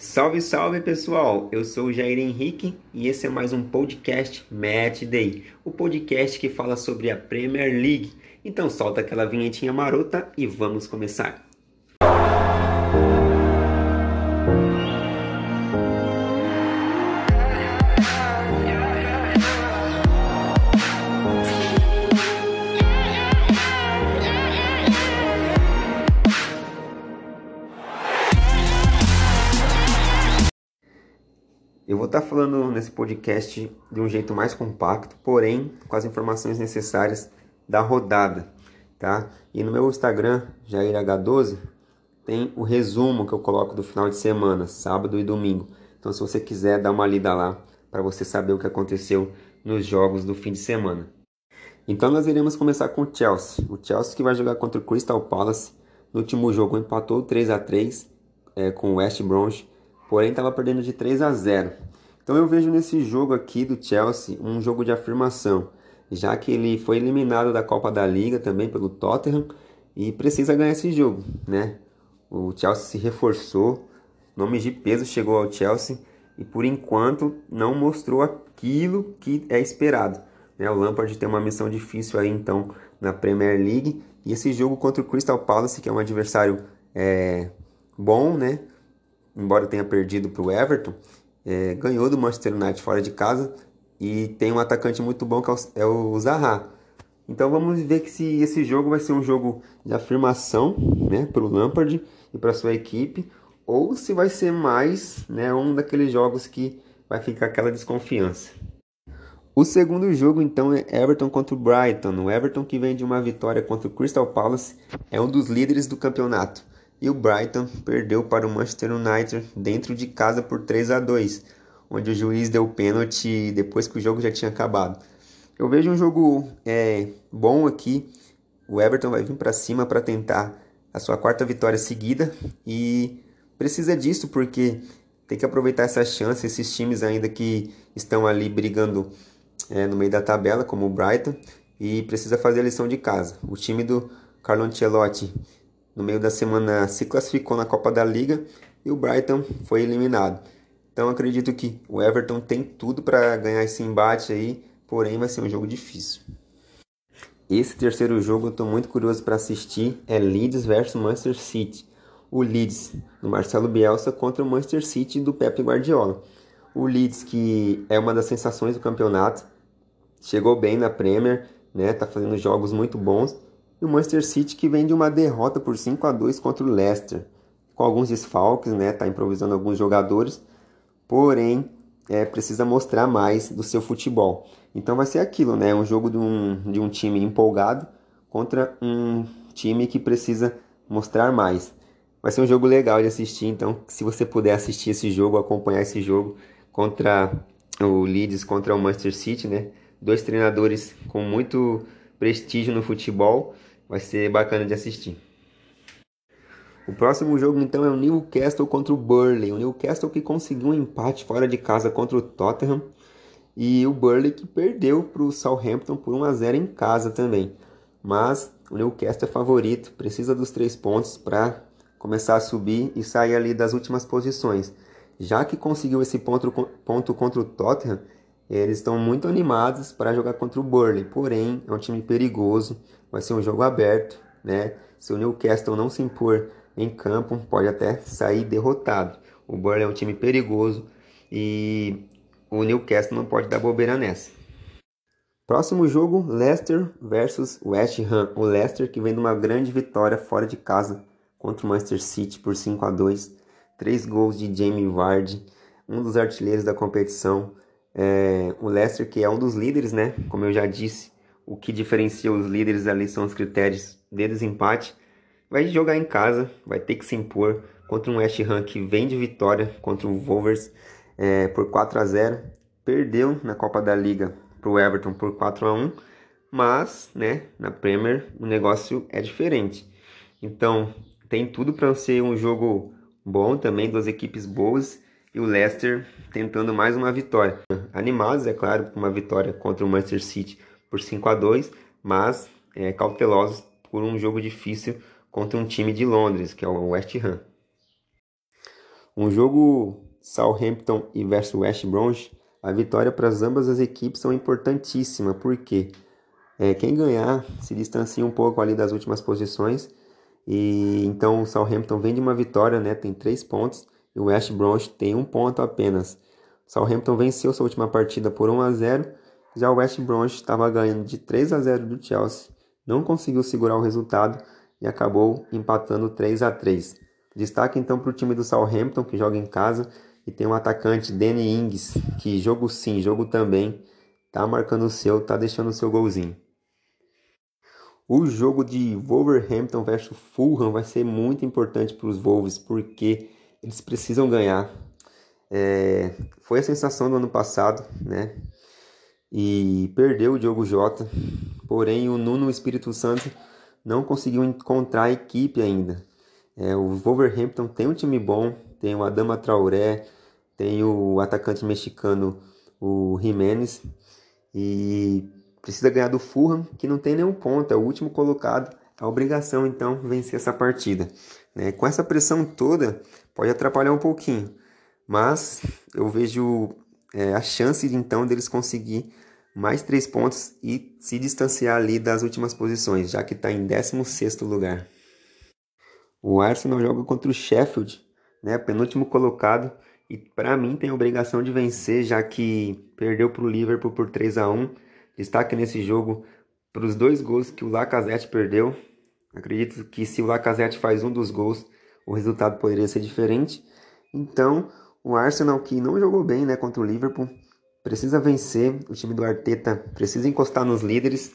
Salve, salve pessoal! Eu sou o Jair Henrique e esse é mais um podcast Match Day, o podcast que fala sobre a Premier League. Então solta aquela vinhetinha marota e vamos começar. Estar falando nesse podcast de um jeito mais compacto, porém com as informações necessárias da rodada, tá? E no meu Instagram, JairH12, tem o resumo que eu coloco do final de semana, sábado e domingo. Então, se você quiser dar uma lida lá para você saber o que aconteceu nos jogos do fim de semana. Então, nós iremos começar com o Chelsea. O Chelsea que vai jogar contra o Crystal Palace. No último jogo empatou 3 a 3 é, com o West Bromwich porém estava perdendo de 3 a 0. Então eu vejo nesse jogo aqui do Chelsea um jogo de afirmação, já que ele foi eliminado da Copa da Liga também pelo Tottenham e precisa ganhar esse jogo, né? O Chelsea se reforçou, nome de peso chegou ao Chelsea e por enquanto não mostrou aquilo que é esperado. Né? O Lampard tem uma missão difícil aí então na Premier League e esse jogo contra o Crystal Palace, que é um adversário é, bom, né? embora tenha perdido para o Everton, é, ganhou do Manchester United fora de casa e tem um atacante muito bom que é o é Zaha. Então vamos ver que se esse jogo vai ser um jogo de afirmação né, para o Lampard e para sua equipe, ou se vai ser mais né, um daqueles jogos que vai ficar aquela desconfiança. O segundo jogo então é Everton contra o Brighton. O Everton que vem de uma vitória contra o Crystal Palace é um dos líderes do campeonato e o Brighton perdeu para o Manchester United dentro de casa por 3 a 2, onde o juiz deu pênalti depois que o jogo já tinha acabado. Eu vejo um jogo é, bom aqui. O Everton vai vir para cima para tentar a sua quarta vitória seguida e precisa disso porque tem que aproveitar essa chance. Esses times ainda que estão ali brigando é, no meio da tabela, como o Brighton, e precisa fazer a lição de casa. O time do Carlo Ancelotti no meio da semana se classificou na Copa da Liga e o Brighton foi eliminado. Então acredito que o Everton tem tudo para ganhar esse embate aí, porém vai ser um jogo difícil. Esse terceiro jogo eu estou muito curioso para assistir é Leeds versus Manchester City. O Leeds do Marcelo Bielsa contra o Manchester City do Pep Guardiola. O Leeds que é uma das sensações do campeonato, chegou bem na Premier, né? Tá fazendo jogos muito bons e o Manchester City que vem de uma derrota por 5 a 2 contra o Leicester, com alguns desfalques, né? Tá improvisando alguns jogadores, porém é, precisa mostrar mais do seu futebol. Então vai ser aquilo, né? Um jogo de um, de um time empolgado contra um time que precisa mostrar mais. Vai ser um jogo legal de assistir, então se você puder assistir esse jogo, acompanhar esse jogo contra o Leeds, contra o Manchester City, né? Dois treinadores com muito prestígio no futebol Vai ser bacana de assistir. O próximo jogo então é o Newcastle contra o Burley. O Newcastle que conseguiu um empate fora de casa contra o Tottenham e o Burley que perdeu para o Southampton por 1 a 0 em casa também. Mas o Newcastle é favorito, precisa dos três pontos para começar a subir e sair ali das últimas posições. Já que conseguiu esse ponto, ponto contra o Tottenham, eles estão muito animados para jogar contra o Burley. Porém, é um time perigoso vai ser um jogo aberto, né? Se o Newcastle não se impor em campo, pode até sair derrotado. O Burnley é um time perigoso e o Newcastle não pode dar bobeira nessa. Próximo jogo, Leicester versus West Ham. O Leicester que vem de uma grande vitória fora de casa contra o Manchester City por 5 a 2. Três gols de Jamie Vardy, um dos artilheiros da competição. É, o Leicester que é um dos líderes, né? Como eu já disse, o que diferencia os líderes ali são os critérios de desempate. Vai jogar em casa, vai ter que se impor contra um West Ham que vem de vitória contra o Wolvers é, por 4 a 0 Perdeu na Copa da Liga para o Everton por 4 a 1 mas né, na Premier o negócio é diferente. Então tem tudo para ser um jogo bom também, duas equipes boas e o Leicester tentando mais uma vitória. Animados, é claro, com uma vitória contra o Manchester City por 5 a 2 mas é, cautelosos por um jogo difícil contra um time de Londres, que é o West Ham. Um jogo Southampton e versus West Bromwich, a vitória para ambas as equipes são importantíssima, porque é, quem ganhar se distancia um pouco ali das últimas posições. E então o Southampton vem de uma vitória, né? Tem três pontos e o West Bromwich tem um ponto apenas. Southampton venceu sua última partida por 1 a 0. Já o West Bromwich estava ganhando de 3 a 0 do Chelsea, não conseguiu segurar o resultado e acabou empatando 3 a 3. Destaque então para o time do Southampton que joga em casa e tem um atacante Danny Ings que jogo sim, jogo também, tá marcando o seu, tá deixando o seu golzinho. O jogo de Wolverhampton versus Fulham vai ser muito importante para os Wolves, porque eles precisam ganhar. É, foi a sensação do ano passado, né? E perdeu o Diogo Jota, porém o Nuno Espírito Santo não conseguiu encontrar a equipe ainda. É, o Wolverhampton tem um time bom, tem o Adama Traoré, tem o atacante mexicano, o Jiménez, e Precisa ganhar do Fulham, que não tem nenhum ponto, é o último colocado. A obrigação então vencer essa partida. Né? Com essa pressão toda, pode atrapalhar um pouquinho, mas eu vejo é, a chance então deles conseguir mais três pontos e se distanciar ali das últimas posições, já que está em 16 lugar. O Arsenal joga contra o Sheffield, né, penúltimo colocado, e para mim tem a obrigação de vencer, já que perdeu para o Liverpool por 3 a 1 Destaque nesse jogo os dois gols que o Lacazette perdeu. Acredito que se o Lacazette faz um dos gols, o resultado poderia ser diferente. Então, o Arsenal que não jogou bem né, contra o Liverpool, precisa vencer. O time do Arteta precisa encostar nos líderes.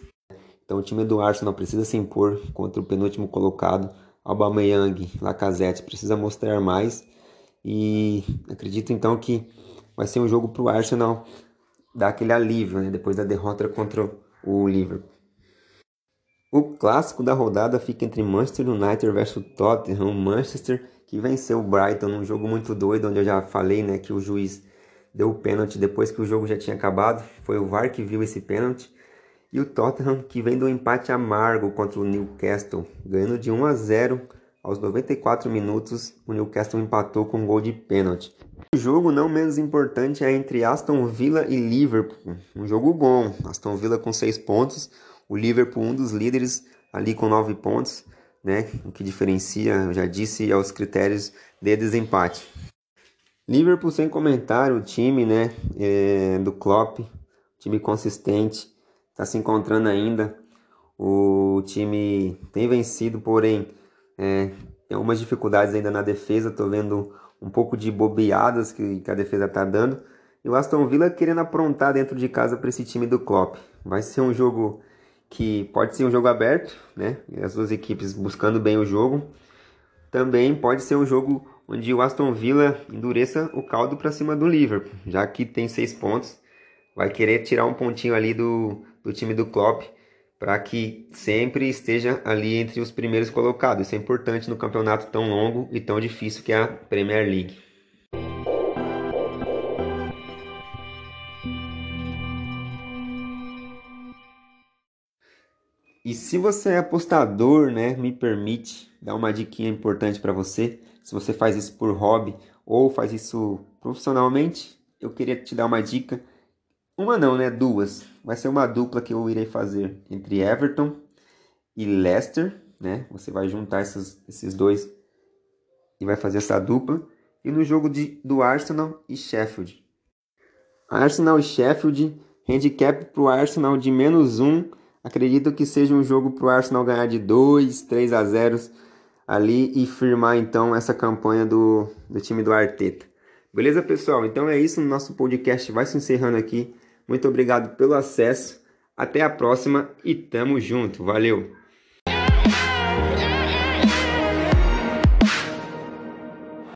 Então, o time do Arsenal precisa se impor contra o penúltimo colocado. Aubameyang, Lacazette precisa mostrar mais. E acredito então que vai ser um jogo para o Arsenal dá aquele alívio né, depois da derrota contra o Liverpool. O clássico da rodada fica entre Manchester United versus Tottenham. Manchester que venceu o Brighton num jogo muito doido, onde eu já falei né, que o juiz deu o pênalti depois que o jogo já tinha acabado. Foi o VAR que viu esse pênalti. E o Tottenham que vem do empate amargo contra o Newcastle, ganhando de 1 a 0 aos 94 minutos, o Newcastle empatou com um gol de pênalti. O jogo não menos importante é entre Aston Villa e Liverpool. Um jogo bom. Aston Villa com 6 pontos, o Liverpool um dos líderes ali com 9 pontos, né? O que diferencia, eu já disse, aos critérios de desempate. Liverpool sem comentário, o time, né, é, do Klopp, time consistente, está se encontrando ainda. O time tem vencido, porém é, tem algumas dificuldades ainda na defesa, tô vendo um pouco de bobeadas que, que a defesa tá dando. E o Aston Villa querendo aprontar dentro de casa para esse time do Klopp. Vai ser um jogo que pode ser um jogo aberto, né? As duas equipes buscando bem o jogo. Também pode ser um jogo onde o Aston Villa endureça o caldo para cima do Liverpool, já que tem seis pontos. Vai querer tirar um pontinho ali do, do time do Klopp para que sempre esteja ali entre os primeiros colocados. Isso é importante no campeonato tão longo e tão difícil que é a Premier League. E se você é apostador, né, me permite dar uma diquinha importante para você. Se você faz isso por hobby ou faz isso profissionalmente, eu queria te dar uma dica uma não, né? Duas. Vai ser uma dupla que eu irei fazer entre Everton e Leicester, né? Você vai juntar esses, esses dois e vai fazer essa dupla. E no jogo de, do Arsenal e Sheffield. Arsenal e Sheffield, handicap para o Arsenal de menos um. Acredito que seja um jogo para o Arsenal ganhar de 2, 3 a 0 ali e firmar então essa campanha do, do time do Arteta. Beleza, pessoal? Então é isso. Nosso podcast vai se encerrando aqui. Muito obrigado pelo acesso. Até a próxima e tamo junto. Valeu!